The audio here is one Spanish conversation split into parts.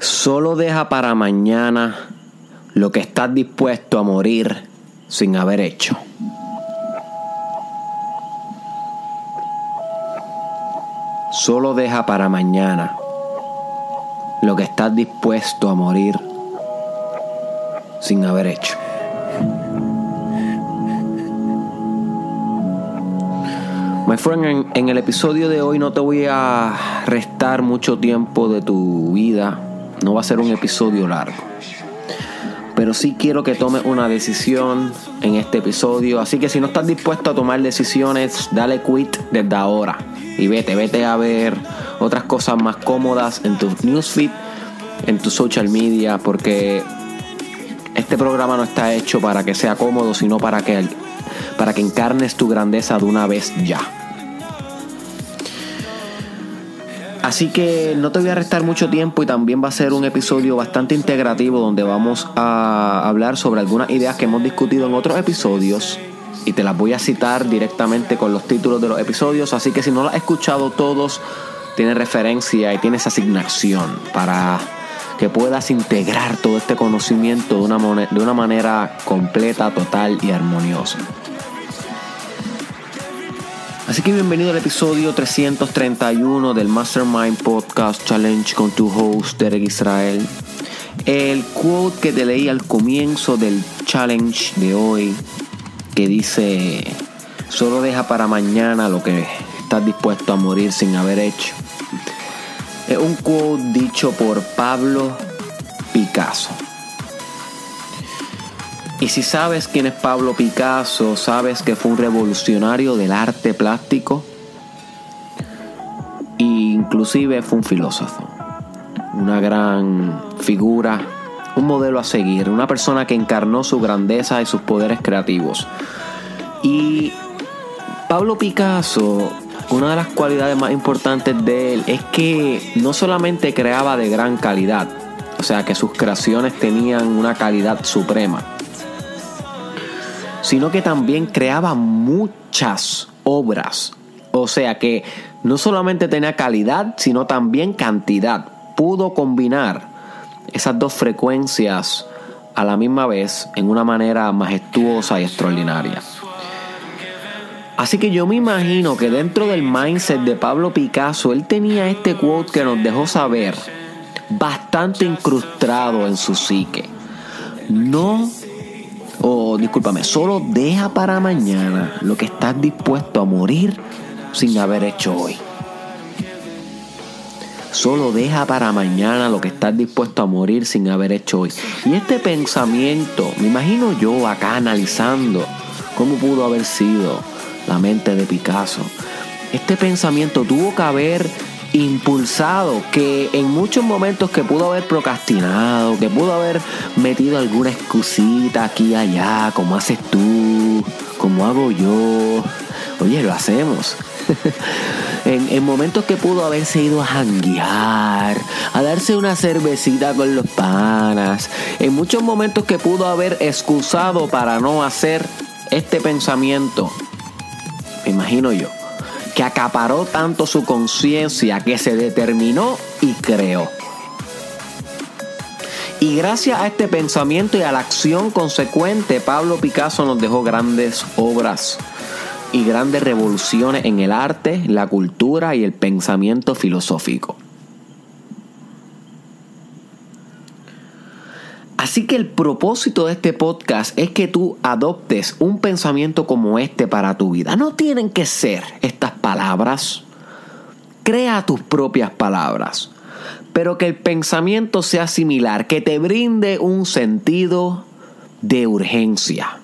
Solo deja para mañana lo que estás dispuesto a morir sin haber hecho. Solo deja para mañana lo que estás dispuesto a morir sin haber hecho. My friend, en, en, el episodio de hoy no te voy a restar mucho tiempo de tu vida. No va a ser un episodio largo. Pero sí quiero que tomes una decisión en este episodio. Así que si no estás dispuesto a tomar decisiones, dale quit desde ahora. Y vete, vete a ver otras cosas más cómodas en tu newsfeed, en tu social media. Porque este programa no está hecho para que sea cómodo, sino para que, para que encarnes tu grandeza de una vez ya. Así que no te voy a restar mucho tiempo y también va a ser un episodio bastante integrativo donde vamos a hablar sobre algunas ideas que hemos discutido en otros episodios y te las voy a citar directamente con los títulos de los episodios. Así que si no las has escuchado todos, tienes referencia y tienes asignación para que puedas integrar todo este conocimiento de una, de una manera completa, total y armoniosa. Así que bienvenido al episodio 331 del Mastermind Podcast Challenge con tu host Derek Israel. El quote que te leí al comienzo del challenge de hoy, que dice, solo deja para mañana lo que estás dispuesto a morir sin haber hecho. Es un quote dicho por Pablo Picasso. Y si sabes quién es Pablo Picasso, sabes que fue un revolucionario del arte plástico e inclusive fue un filósofo, una gran figura, un modelo a seguir, una persona que encarnó su grandeza y sus poderes creativos. Y Pablo Picasso, una de las cualidades más importantes de él es que no solamente creaba de gran calidad, o sea que sus creaciones tenían una calidad suprema, sino que también creaba muchas obras. O sea que no solamente tenía calidad, sino también cantidad. Pudo combinar esas dos frecuencias a la misma vez en una manera majestuosa y extraordinaria. Así que yo me imagino que dentro del mindset de Pablo Picasso, él tenía este quote que nos dejó saber, bastante incrustado en su psique. No o discúlpame, solo deja para mañana lo que estás dispuesto a morir sin haber hecho hoy. Solo deja para mañana lo que estás dispuesto a morir sin haber hecho hoy. Y este pensamiento, me imagino yo acá analizando cómo pudo haber sido la mente de Picasso. Este pensamiento tuvo que haber impulsado, que en muchos momentos que pudo haber procrastinado, que pudo haber metido alguna excusita aquí y allá, como haces tú, como hago yo. Oye, lo hacemos. en, en, momentos que pudo haberse ido a janguear, a darse una cervecita con los panas, en muchos momentos que pudo haber excusado para no hacer este pensamiento, me imagino yo que acaparó tanto su conciencia que se determinó y creó. Y gracias a este pensamiento y a la acción consecuente, Pablo Picasso nos dejó grandes obras y grandes revoluciones en el arte, la cultura y el pensamiento filosófico. Así que el propósito de este podcast es que tú adoptes un pensamiento como este para tu vida. No tienen que ser estas palabras. Crea tus propias palabras. Pero que el pensamiento sea similar, que te brinde un sentido de urgencia.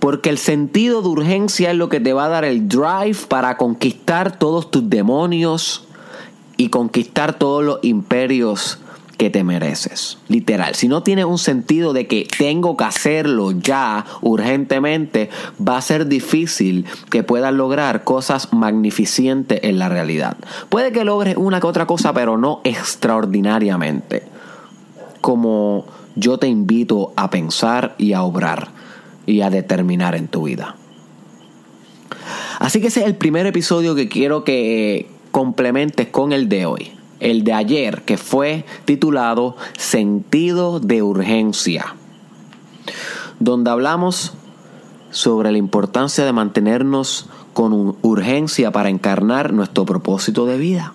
Porque el sentido de urgencia es lo que te va a dar el drive para conquistar todos tus demonios y conquistar todos los imperios que te mereces. Literal. Si no tienes un sentido de que tengo que hacerlo ya urgentemente, va a ser difícil que puedas lograr cosas magnificentes en la realidad. Puede que logres una que otra cosa, pero no extraordinariamente. Como yo te invito a pensar y a obrar y a determinar en tu vida. Así que ese es el primer episodio que quiero que complementes con el de hoy el de ayer, que fue titulado Sentido de Urgencia, donde hablamos sobre la importancia de mantenernos con urgencia para encarnar nuestro propósito de vida.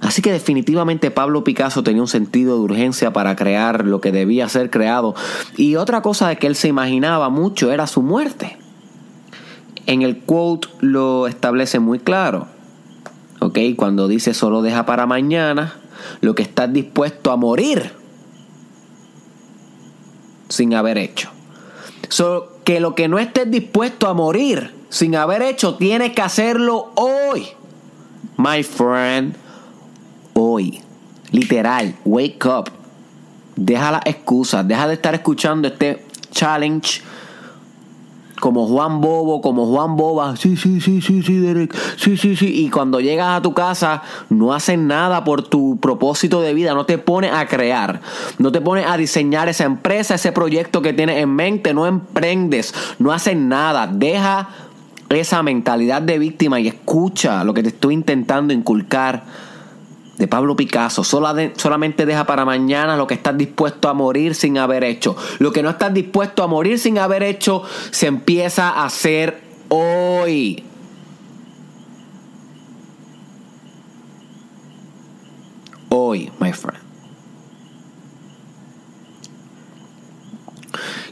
Así que definitivamente Pablo Picasso tenía un sentido de urgencia para crear lo que debía ser creado. Y otra cosa de que él se imaginaba mucho era su muerte. En el quote lo establece muy claro. Cuando dice solo deja para mañana lo que estás dispuesto a morir sin haber hecho. So, que lo que no estés dispuesto a morir sin haber hecho, tienes que hacerlo hoy. My friend hoy. Literal, wake up. Deja las excusas, deja de estar escuchando este challenge como Juan Bobo, como Juan Boba, sí, sí, sí, sí, sí, Derek, sí, sí, sí, y cuando llegas a tu casa no haces nada por tu propósito de vida, no te pones a crear, no te pones a diseñar esa empresa, ese proyecto que tienes en mente, no emprendes, no haces nada, deja esa mentalidad de víctima y escucha lo que te estoy intentando inculcar de Pablo Picasso. solamente deja para mañana lo que estás dispuesto a morir sin haber hecho. Lo que no estás dispuesto a morir sin haber hecho se empieza a hacer hoy. Hoy, my friend.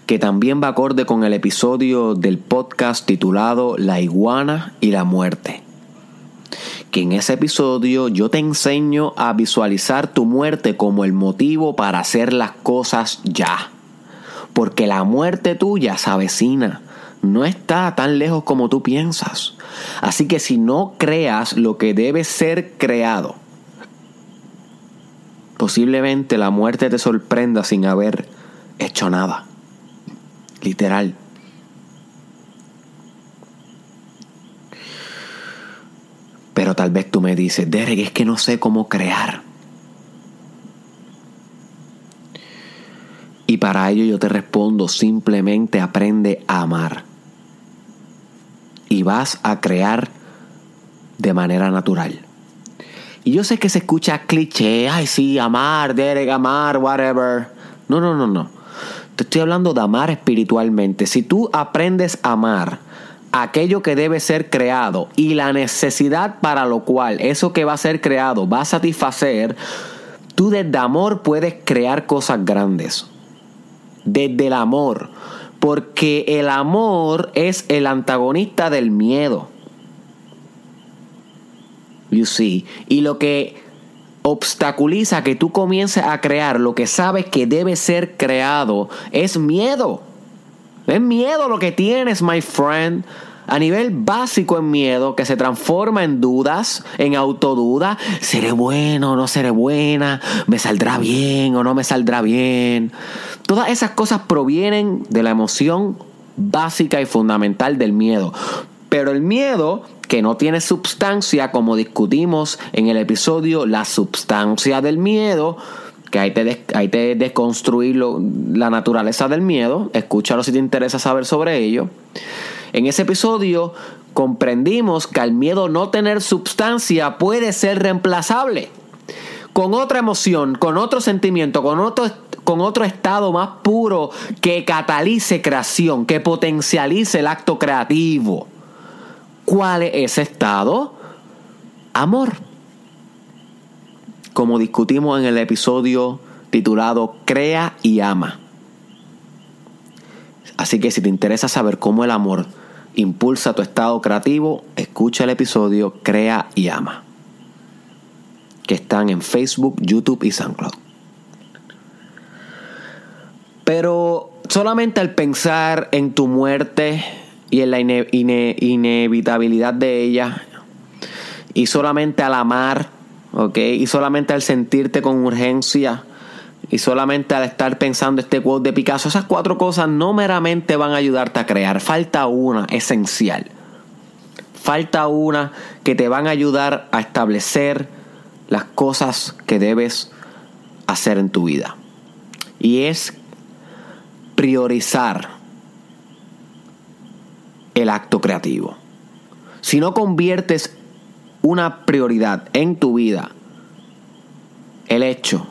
que también va acorde con el episodio del podcast titulado La iguana y la muerte que en ese episodio yo te enseño a visualizar tu muerte como el motivo para hacer las cosas ya. Porque la muerte tuya se avecina, no está tan lejos como tú piensas. Así que si no creas lo que debe ser creado, posiblemente la muerte te sorprenda sin haber hecho nada. Literal. Pero tal vez tú me dices, Derek, es que no sé cómo crear. Y para ello yo te respondo, simplemente aprende a amar. Y vas a crear de manera natural. Y yo sé que se escucha cliché, ay sí, amar, Derek, amar, whatever. No, no, no, no. Te estoy hablando de amar espiritualmente. Si tú aprendes a amar, aquello que debe ser creado y la necesidad para lo cual eso que va a ser creado va a satisfacer, tú desde amor puedes crear cosas grandes. Desde el amor. Porque el amor es el antagonista del miedo. You see. Y lo que obstaculiza que tú comiences a crear lo que sabes que debe ser creado es miedo. Es miedo lo que tienes, my friend. A nivel básico en miedo que se transforma en dudas, en autoduda. ¿Seré bueno o no seré buena? ¿Me saldrá bien o no me saldrá bien? Todas esas cosas provienen de la emoción básica y fundamental del miedo. Pero el miedo que no tiene sustancia, como discutimos en el episodio La sustancia del miedo, que hay te, te desconstruir la naturaleza del miedo, escúchalo si te interesa saber sobre ello. En ese episodio comprendimos que al miedo no tener sustancia puede ser reemplazable con otra emoción, con otro sentimiento, con otro, con otro estado más puro que catalice creación, que potencialice el acto creativo. ¿Cuál es ese estado? Amor como discutimos en el episodio titulado Crea y ama. Así que si te interesa saber cómo el amor impulsa tu estado creativo, escucha el episodio Crea y ama, que están en Facebook, YouTube y SoundCloud. Pero solamente al pensar en tu muerte y en la inevitabilidad de ella, y solamente al amar ¿ok? Y solamente al sentirte con urgencia y solamente al estar pensando este quote de Picasso, esas cuatro cosas no meramente van a ayudarte a crear, falta una esencial. Falta una que te van a ayudar a establecer las cosas que debes hacer en tu vida. Y es priorizar el acto creativo. Si no conviertes una prioridad en tu vida el hecho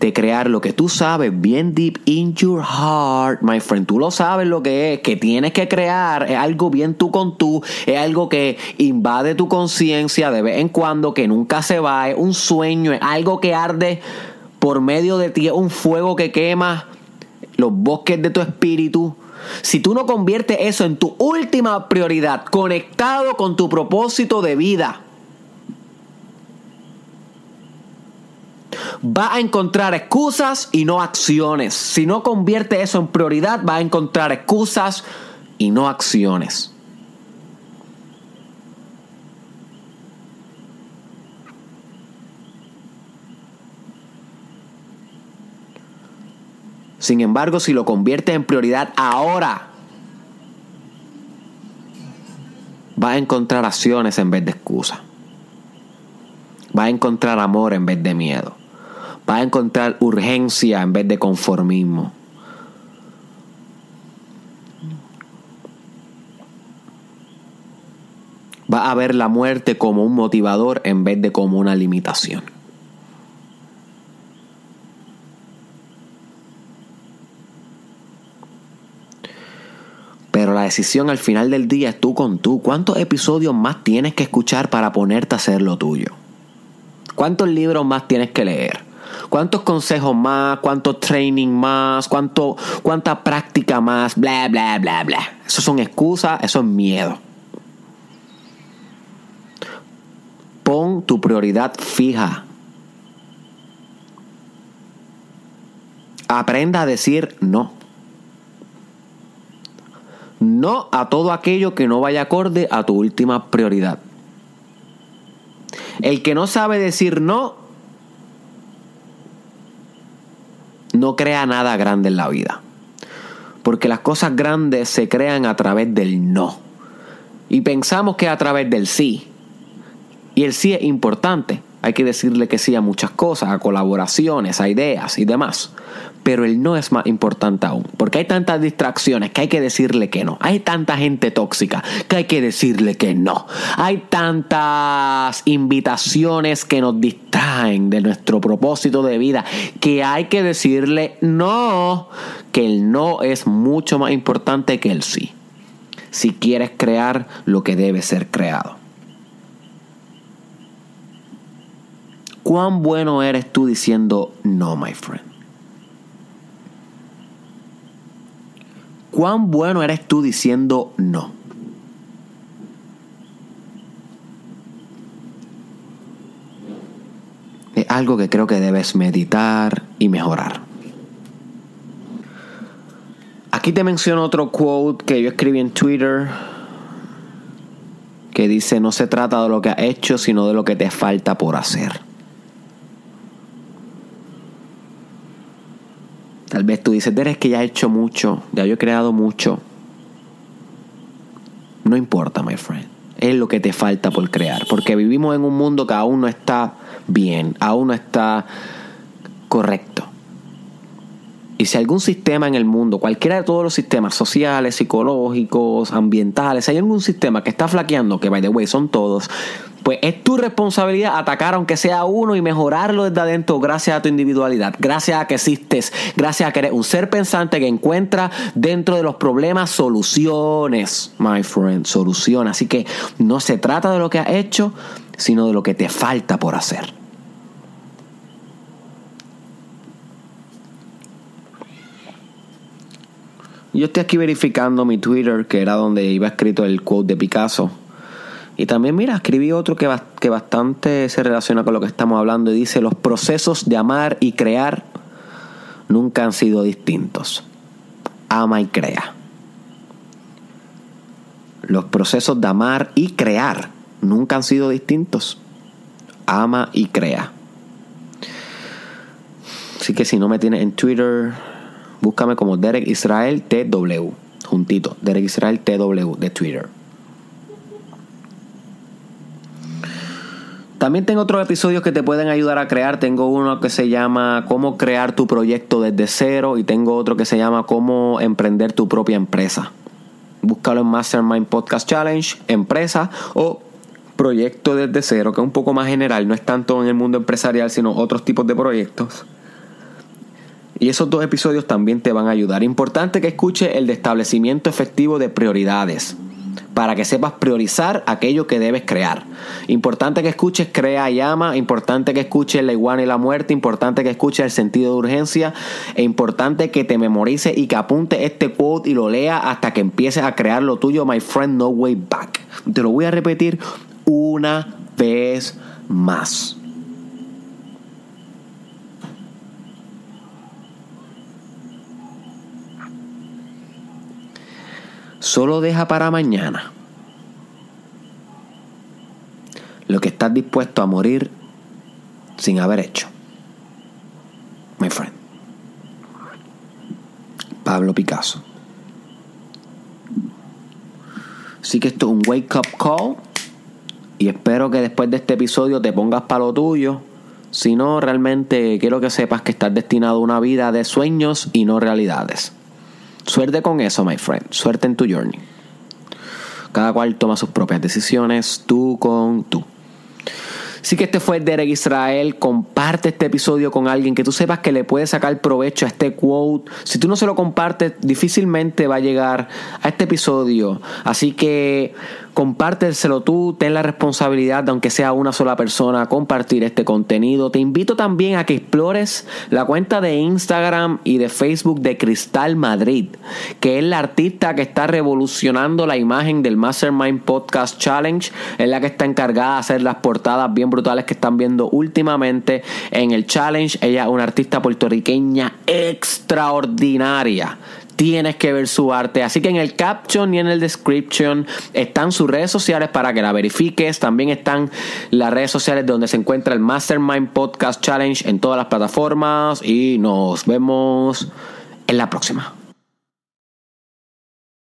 de crear lo que tú sabes bien deep in your heart, my friend. Tú lo sabes lo que es, que tienes que crear, es algo bien tú con tú, es algo que invade tu conciencia de vez en cuando, que nunca se va, es un sueño, es algo que arde por medio de ti, es un fuego que quema los bosques de tu espíritu. Si tú no conviertes eso en tu última prioridad, conectado con tu propósito de vida, va a encontrar excusas y no acciones. Si no convierte eso en prioridad, va a encontrar excusas y no acciones. Sin embargo, si lo convierte en prioridad ahora, va a encontrar acciones en vez de excusas. Va a encontrar amor en vez de miedo. Va a encontrar urgencia en vez de conformismo. Va a ver la muerte como un motivador en vez de como una limitación. Pero la decisión al final del día es tú con tú. ¿Cuántos episodios más tienes que escuchar para ponerte a hacer lo tuyo? ¿Cuántos libros más tienes que leer? ¿Cuántos consejos más? ¿Cuánto training más? ¿Cuánto, ¿Cuánta práctica más? Bla, bla, bla, bla. Eso son excusas, eso es miedo. Pon tu prioridad fija. Aprenda a decir no. No a todo aquello que no vaya acorde a tu última prioridad. El que no sabe decir no crea nada grande en la vida. Porque las cosas grandes se crean a través del no. Y pensamos que a través del sí. Y el sí es importante. Hay que decirle que sí a muchas cosas, a colaboraciones, a ideas y demás. Pero el no es más importante aún. Porque hay tantas distracciones que hay que decirle que no. Hay tanta gente tóxica que hay que decirle que no. Hay tantas invitaciones que nos distraen de nuestro propósito de vida que hay que decirle no. Que el no es mucho más importante que el sí. Si quieres crear lo que debe ser creado. ¿Cuán bueno eres tú diciendo no, my friend? ¿Cuán bueno eres tú diciendo no? Es algo que creo que debes meditar y mejorar. Aquí te menciono otro quote que yo escribí en Twitter que dice, no se trata de lo que has hecho, sino de lo que te falta por hacer. Tal vez tú dices, Derek, que ya he hecho mucho, ya yo he creado mucho. No importa, my friend. Es lo que te falta por crear. Porque vivimos en un mundo que aún no está bien, aún no está correcto. Y si algún sistema en el mundo, cualquiera de todos los sistemas sociales, psicológicos, ambientales, hay algún sistema que está flaqueando, que by the way son todos, pues es tu responsabilidad atacar aunque sea uno y mejorarlo desde adentro gracias a tu individualidad, gracias a que existes, gracias a que eres un ser pensante que encuentra dentro de los problemas soluciones, my friend, soluciones. Así que no se trata de lo que has hecho, sino de lo que te falta por hacer. Yo estoy aquí verificando mi Twitter, que era donde iba escrito el quote de Picasso. Y también, mira, escribí otro que, que bastante se relaciona con lo que estamos hablando y dice, los procesos de amar y crear nunca han sido distintos. Ama y crea. Los procesos de amar y crear nunca han sido distintos. Ama y crea. Así que si no me tienes en Twitter, Búscame como Derek Israel TW, juntito, Derek Israel TW de Twitter. También tengo otros episodios que te pueden ayudar a crear. Tengo uno que se llama Cómo crear tu proyecto desde cero y tengo otro que se llama Cómo emprender tu propia empresa. Búscalo en Mastermind Podcast Challenge, empresa o proyecto desde cero, que es un poco más general, no es tanto en el mundo empresarial, sino otros tipos de proyectos. Y esos dos episodios también te van a ayudar. Importante que escuche el de establecimiento efectivo de prioridades para que sepas priorizar aquello que debes crear. Importante que escuches Crea y Ama, importante que escuches La iguana y la muerte, importante que escuches el sentido de urgencia, e importante que te memorices y que apunte este quote y lo lea hasta que empieces a crear lo tuyo, my friend, no way back. Te lo voy a repetir una vez más. Solo deja para mañana lo que estás dispuesto a morir sin haber hecho. My friend. Pablo Picasso. Así que esto es un wake up call. Y espero que después de este episodio te pongas para lo tuyo. Si no, realmente quiero que sepas que estás destinado a una vida de sueños y no realidades. Suerte con eso, my friend. Suerte en tu journey. Cada cual toma sus propias decisiones, tú con tú. Así que este fue Derek Israel. Comparte este episodio con alguien que tú sepas que le puede sacar provecho a este quote. Si tú no se lo compartes, difícilmente va a llegar a este episodio. Así que compárteselo tú, ten la responsabilidad de aunque sea una sola persona compartir este contenido. Te invito también a que explores la cuenta de Instagram y de Facebook de Cristal Madrid, que es la artista que está revolucionando la imagen del Mastermind Podcast Challenge, es la que está encargada de hacer las portadas bien brutales que están viendo últimamente en el challenge. Ella es una artista puertorriqueña extraordinaria tienes que ver su arte. Así que en el caption y en el description están sus redes sociales para que la verifiques. También están las redes sociales donde se encuentra el Mastermind Podcast Challenge en todas las plataformas. Y nos vemos en la próxima.